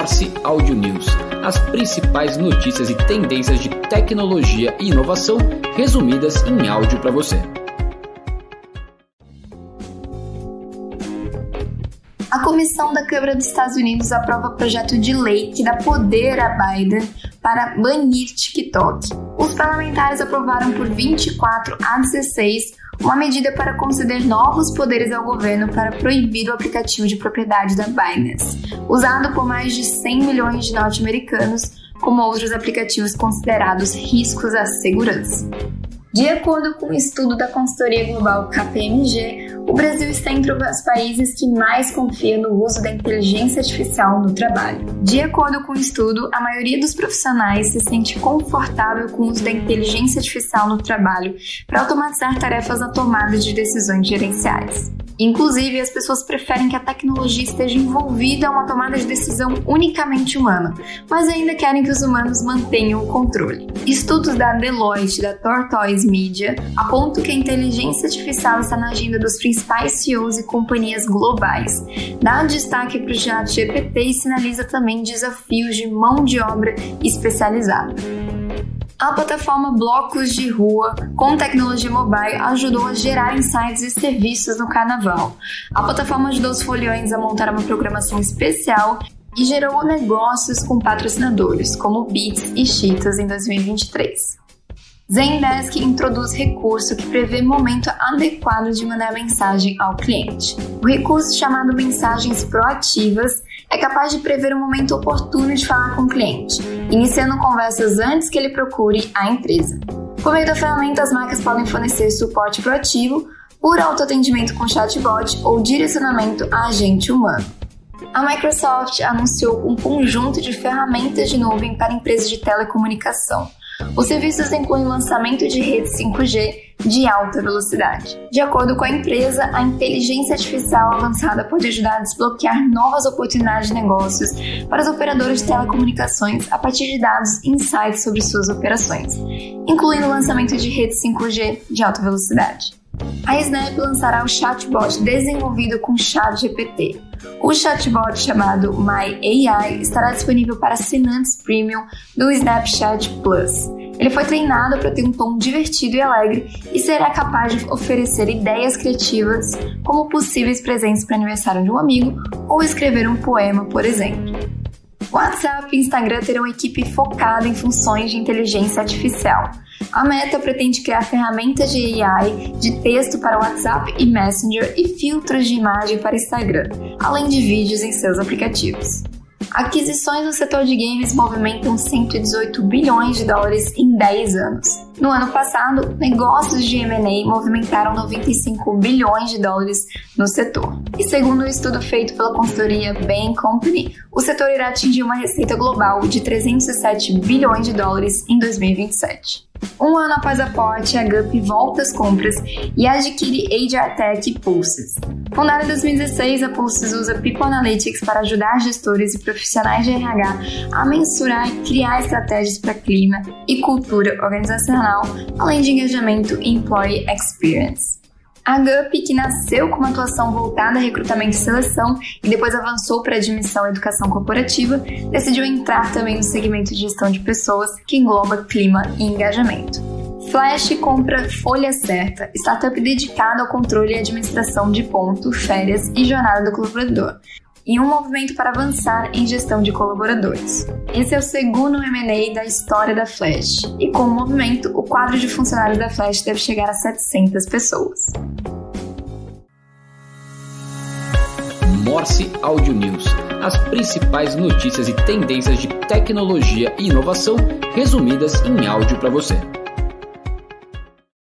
Morse Audio News, as principais notícias e tendências de tecnologia e inovação resumidas em áudio para você. A comissão da Câmara dos Estados Unidos aprova projeto de lei que dá poder a Biden para banir TikTok. Os parlamentares aprovaram por 24 a 16 uma medida para conceder novos poderes ao governo para proibir o aplicativo de propriedade da Binance, usado por mais de 100 milhões de norte-americanos, como outros aplicativos considerados riscos à segurança. De acordo com um estudo da consultoria global KPMG, o Brasil está entre os países que mais confia no uso da inteligência artificial no trabalho. De acordo com o estudo, a maioria dos profissionais se sente confortável com o uso da inteligência artificial no trabalho para automatizar tarefas na tomada de decisões gerenciais. Inclusive, as pessoas preferem que a tecnologia esteja envolvida a uma tomada de decisão unicamente humana, mas ainda querem que os humanos mantenham o controle. Estudos da Deloitte e da Tortoise Media apontam que a inteligência artificial está na agenda dos principais CEOs e companhias globais. Dá destaque para o chat GPT e sinaliza também desafios de mão de obra especializada. A plataforma Blocos de Rua, com tecnologia mobile, ajudou a gerar insights e serviços no carnaval. A plataforma ajudou os foliões a montar uma programação especial e gerou negócios com patrocinadores, como Beats e Cheetos em 2023. Zendesk introduz recurso que prevê momento adequado de mandar mensagem ao cliente. O recurso chamado Mensagens Proativas é capaz de prever o momento oportuno de falar com o cliente, iniciando conversas antes que ele procure a empresa. Por meio da ferramenta, as marcas podem fornecer suporte proativo por autoatendimento com chatbot ou direcionamento a agente humano. A Microsoft anunciou um conjunto de ferramentas de nuvem para empresas de telecomunicação. Os serviços incluem o lançamento de redes 5G de alta velocidade. De acordo com a empresa, a inteligência artificial avançada pode ajudar a desbloquear novas oportunidades de negócios para os operadores de telecomunicações a partir de dados e insights sobre suas operações, incluindo o lançamento de redes 5G de alta velocidade. A Snap lançará o chatbot desenvolvido com ChatGPT. O chatbot chamado My AI estará disponível para assinantes premium do Snapchat Plus. Ele foi treinado para ter um tom divertido e alegre e será capaz de oferecer ideias criativas, como possíveis presentes para aniversário de um amigo ou escrever um poema, por exemplo. WhatsApp e Instagram terão equipe focada em funções de inteligência artificial. A Meta pretende criar ferramentas de AI de texto para WhatsApp e Messenger e filtros de imagem para Instagram, além de vídeos em seus aplicativos. Aquisições no setor de games movimentam 118 bilhões de dólares em 10 anos. No ano passado, negócios de M&A movimentaram 95 bilhões de dólares no setor. E segundo um estudo feito pela consultoria Bain Company, o setor irá atingir uma receita global de 307 bilhões de dólares em 2027. Um ano após a porte, a Gup volta às compras e adquire HR Tech Pulses. Fundada em 2016, a Pulses usa People Analytics para ajudar gestores e profissionais de RH a mensurar e criar estratégias para clima e cultura organizacional, além de engajamento e employee experience. A GUP, que nasceu com uma atuação voltada a recrutamento e seleção e depois avançou para admissão e educação corporativa, decidiu entrar também no segmento de gestão de pessoas, que engloba clima e engajamento. Flash compra Folha Certa, startup dedicada ao controle e administração de ponto, férias e jornada do colaborador, e um movimento para avançar em gestão de colaboradores. Esse é o segundo M&A da história da Flash, e com o movimento, o quadro de funcionários da Flash deve chegar a 700 pessoas. Morse Audio News, as principais notícias e tendências de tecnologia e inovação resumidas em áudio para você.